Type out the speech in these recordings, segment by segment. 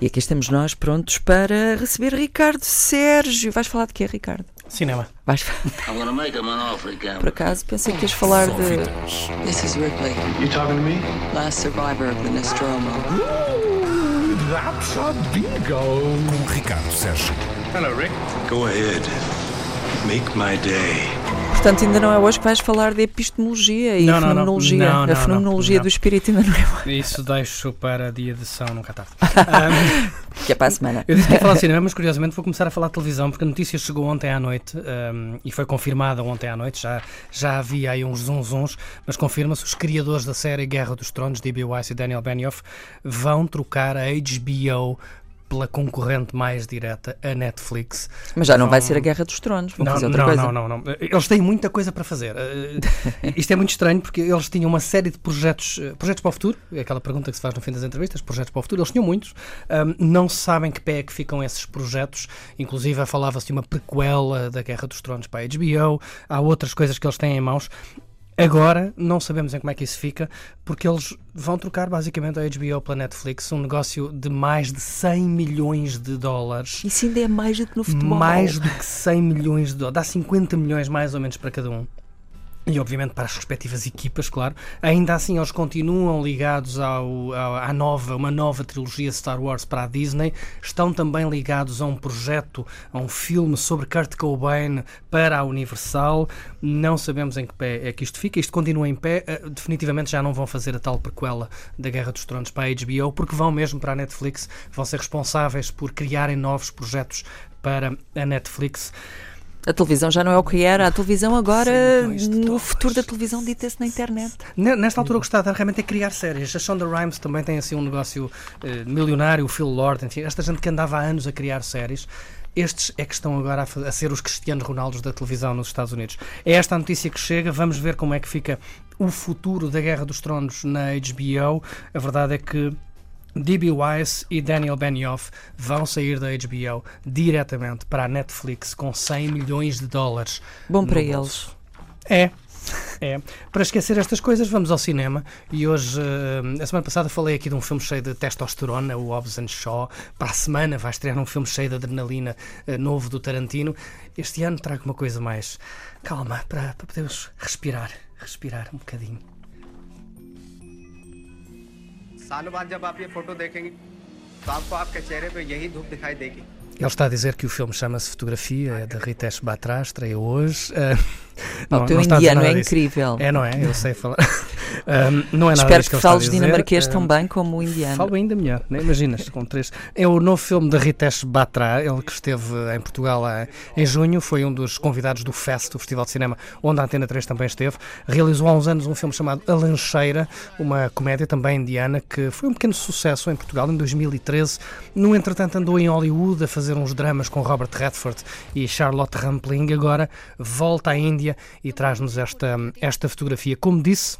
E aqui estamos nós prontos para receber Ricardo Sérgio. Vais falar de quê, Ricardo? Cinema. Vais Por acaso pensei que ias falar de. This is Ripley, You talking to me? last survivor of the Nostromo. Ooh, that's a bingo. com Ricardo Sérgio. Hello, Rick. Go ahead. Make my day. Portanto, ainda não é hoje que vais falar de epistemologia e Não, não, não. fenomenologia. Não, não, a fenomenologia do espírito ainda não é hoje, Isso deixo para dia de são, nunca tarde. Ahm, que é para a semana. eu disse que ia falar de cinema, mas curiosamente vou começar a falar de televisão, porque a notícia chegou ontem à noite ahm, e foi confirmada ontem à noite. Já, já havia aí uns zunzuns, mas confirma-se: os criadores da série Guerra dos Tronos, D.B. Weiss e Daniel Benioff, vão trocar a HBO pela concorrente mais direta, a Netflix. Mas já não vai ser a Guerra dos Tronos, vão Não, fazer outra não, coisa. não, não, não. Eles têm muita coisa para fazer. Eh, Isto é muito estranho porque eles tinham uma série de projetos, eh, projetos para o futuro, é aquela pergunta que se faz no fim das entrevistas, projetos para o futuro, eles tinham muitos, não sabem que pé é que ficam esses projetos, inclusive falava-se de uma prequela da Guerra dos Tronos para a HBO, há outras coisas que eles têm em mãos. Agora não sabemos em como é que isso fica, porque eles vão trocar basicamente a HBO pela Netflix, um negócio de mais de 100 milhões de dólares. Isso ainda é mais do que no futebol. Mais do que 100 milhões de dólares. Dá 50 milhões mais ou menos para cada um. E obviamente para as respectivas equipas, claro. Ainda assim, eles continuam ligados ao, à nova, uma nova trilogia Star Wars para a Disney. Estão também ligados a um projeto, a um filme sobre Kurt Cobain para a Universal. Não sabemos em que pé é que isto fica. Isto continua em pé. Eh, Definitivamente já não vão fazer a tal prequela da Guerra dos Tronos para a HBO, porque vão mesmo para a Netflix. Vão ser responsáveis por criarem novos projetos para a Netflix. A televisão já não é o que era. A televisão agora, 100 milhões de no futuro da televisão, dita-se na internet. Ne- Nesta altura o que está a dar realmente é criar séries. A Shonda Rhimes também tem assim um negócio eh, milionário, o Phil Lord, enfim, esta gente que andava há anos a criar séries. Estes é que estão agora a, a ser os Cristianos Ronaldos da televisão nos Estados Unidos. É esta a notícia que chega, vamos ver como é que fica o futuro da Guerra dos Tronos na HBO. A verdade é que D.B. Weiss e Daniel Benioff vão sair da HBO diretamente para a Netflix com 100 milhões de dólares. Bom para eles. É. É. Para esquecer estas coisas, vamos ao cinema. E hoje, eh, a semana passada, falei aqui de um filme cheio de testosterona, o Hobbs and Shaw. Para a semana vai estrear um filme cheio de adrenalina eh, novo do Tarantino. Este ano trago uma coisa mais calma, para, para podermos respirar. Respirar um bocadinho. सालों बाद जब आप ये फोटो देखेंगे तो आपको आपके चेहरे पे यही धूप दिखाई देगी Ele está a dizer que o filme chama-se Fotografia, é de Ritesh Batra, estreia hoje. Eh, Pá, o teu está a dizer indiano nada é disso. incrível. É, não é? Eu sei falar. Um, não é nada Espero que a fales dinamarquês Um, tão bem como o indiano. Falo ainda melhor, nem imaginas, com três. É o novo filme de Ritesh Batra, ele que esteve em Portugal eh, em junho, foi um dos convidados do FEST, o Festival de Cinema, onde a Antena 3 também esteve. Realizou há uns anos um filme chamado A Lancheira, uma comédia também indiana, que foi um pequeno sucesso em Portugal em 2013. No entretanto, andou em Hollywood a fazer uns dramas com Robert Redford e Charlotte Rampling. Agora volta à Índia e traz-nos esta, esta fotografia. Como disse,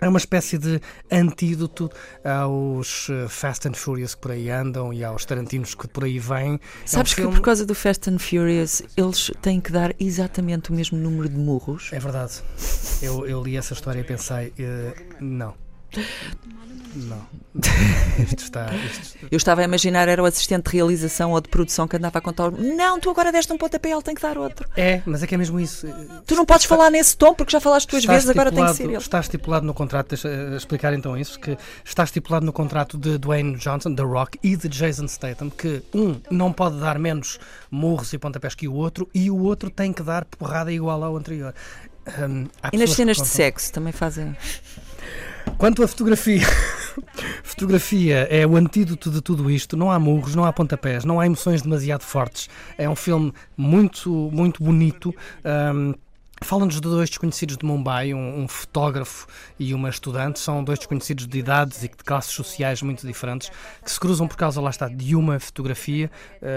é uma espécie de antídoto aos eh, Fast and Furious que por aí andam e aos Tarantinos que por aí vêm. Sabes é um que filme- por causa do Fast and Furious eles têm que dar exatamente o mesmo número de murros? É verdade. Eu, eu li essa história e pensei, eh, não. Não. Isto está. Isto... Eu estava a imaginar era o assistente de realização ou de produção que andava a contar. Não, tu agora deste um pontapé, ele tem que dar outro. É, mas é que é mesmo isso. Tu não podes falar nesse tom porque já falaste duas Está vezes, agora tem que ser ele. Está estipulado no contrato, deixa eh, explicar então isso, que está estipulado no contrato de Dwayne Johnson, The Rock e de Jason Statham, que um não pode dar menos murros e pontapés que o outro e o outro tem que dar porrada igual ao anterior. Há E nas cenas de sexo também fazem. Quanto à fotografia, fotografia é o antídoto de tudo isto. Não há murros, não há pontapés, não há emoções demasiado fortes. É um filme muito, muito bonito. Hum, Falam-nos de dois desconhecidos de Mumbai, um, um fotógrafo e uma estudante. São dois desconhecidos de idades e de classes sociais muito diferentes que se cruzam por causa, lá está, de uma fotografia.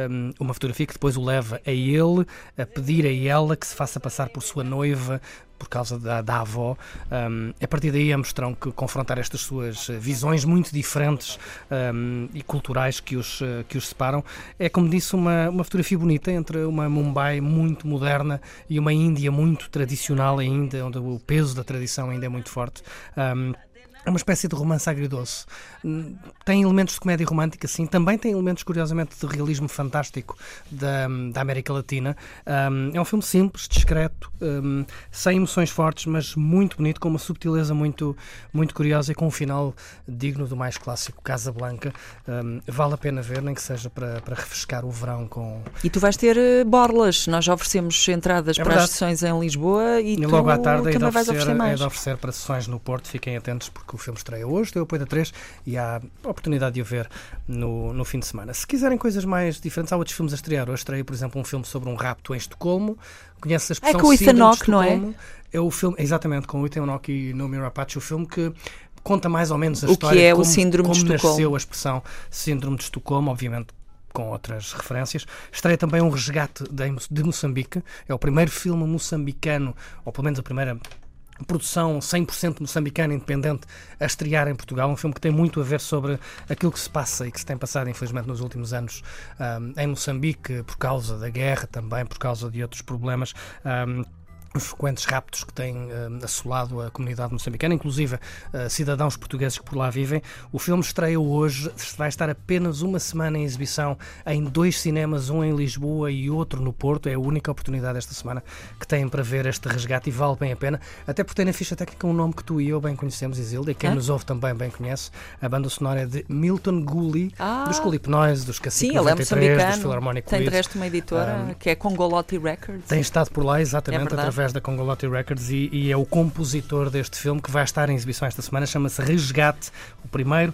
hum, uma fotografia que depois o leva a ele a pedir a ela que se faça passar por sua noiva por causa da, da avó. Um, a partir daí ambos terão que confrontar estas suas eh, visões muito diferentes um, e culturais que os, eh, que os separam. É, como disse, uma, uma fotografia bonita entre uma Mumbai muito moderna e uma Índia muito tradicional ainda, onde o peso da tradição ainda é muito forte. Um, É uma espécie de romance agridoce. Tem elementos de comédia romântica, sim. Também tem elementos, curiosamente, de realismo fantástico da, da América Latina. Hum, é um filme simples, discreto, hum, sem emoções fortes, mas muito bonito, com uma subtileza muito, muito curiosa e com um final digno do mais clássico Casablanca. Hum, vale a pena ver, nem que seja para, para refrescar o verão com. E tu vais ter eh, borlas. Nós já oferecemos entradas É para as sessões em Lisboa e, E logo à tarde é de, também vais oferecer, oferecer é mais. de oferecer para sessões no Porto. Fiquem atentos porque o filme estreia hoje, tem o apoio da 3 e há a oportunidade de o ver no, no fim de semana. Se quiserem coisas mais diferentes, há outros filmes a estrear. Hoje estreia, por exemplo, um filme sobre um rapto em Estocolmo. Conhece a expressão É com o Ethan de Hawke, não é? É o filme, exatamente, com o Ethan Hawke e Nomi Rapace, o filme que conta mais ou menos a O que história é de o como, Síndrome de como Estocolmo. nasceu a expressão Síndrome de Estocolmo, obviamente com outras referências. Estreia também um resgate de, de Moçambique. É o primeiro filme moçambicano, ou pelo menos a primeira produção 100% moçambicana independente a estrear em Portugal, um filme que tem muito a ver sobre aquilo que se passa e que se tem passado infelizmente nos últimos anos ahm, em Moçambique por causa da guerra também, por causa de outros problemas. Ahm, os frequentes raptos que têm eh, assolado a comunidade moçambicana, inclusive eh, cidadãos portugueses que por lá vivem. O filme estreia hoje, vai estar apenas uma semana em exibição em dois cinemas, um em Lisboa e outro no Porto. É a única oportunidade esta semana que têm para ver este resgate e vale bem a pena, até porque tem na ficha técnica um nome que tu e eu bem conhecemos, Isilda, e quem Hã? nos ouve também bem conhece. A banda sonora é de Milton Gulli, Ah. dos Colipnóis, dos Cacique Sim, ele é 93, dos moçambicano. Filarmónico Tem de resto uma editora que é Congolotti Records. Tem estado por lá, exatamente, É verdade. Através da Congolotti Records e, e é o compositor deste filme que vai estar em exibição esta semana. Chama-se Resgate, o primeiro.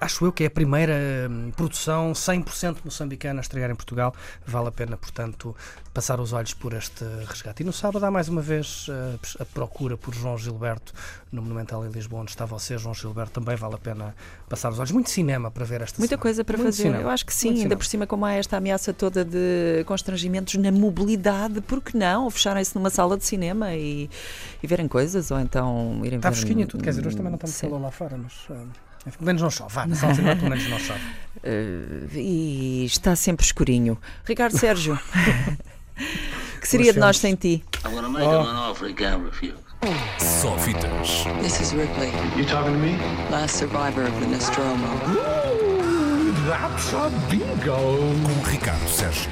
Acho eu que é a primeira hum, produção 100% moçambicana a estrear em Portugal. Vale a pena, portanto, passar os olhos por este resgate. E no sábado há mais uma vez uh, a procura por João Gilberto no Monumental em Lisboa, onde está você, João Gilberto. Também vale a pena passar os olhos. Muito cinema para ver esta Muita semana. coisa para Muito fazer. cinema. Eu acho que sim, Muito ainda cinema. por cima, como há esta ameaça toda de constrangimentos na mobilidade, por que não? Fecharem-se numa sala de cinema e, e verem coisas, ou então irem Está ver. fresquinho e tudo, quer dizer, hoje também não estamos calor lá fora, mas uh, pelo menos não chove. Vá, na sala de cinema pelo menos não chove. Eh, e está sempre escurinho. Ricardo Sérgio, que seria de nós sem ti? I'm gonna make him an offer he can't refuse. Só fitas. This is Ripley, You talking to me? last survivor of the Nostromo. Ooh, that's a bingo. Com Ricardo Sérgio.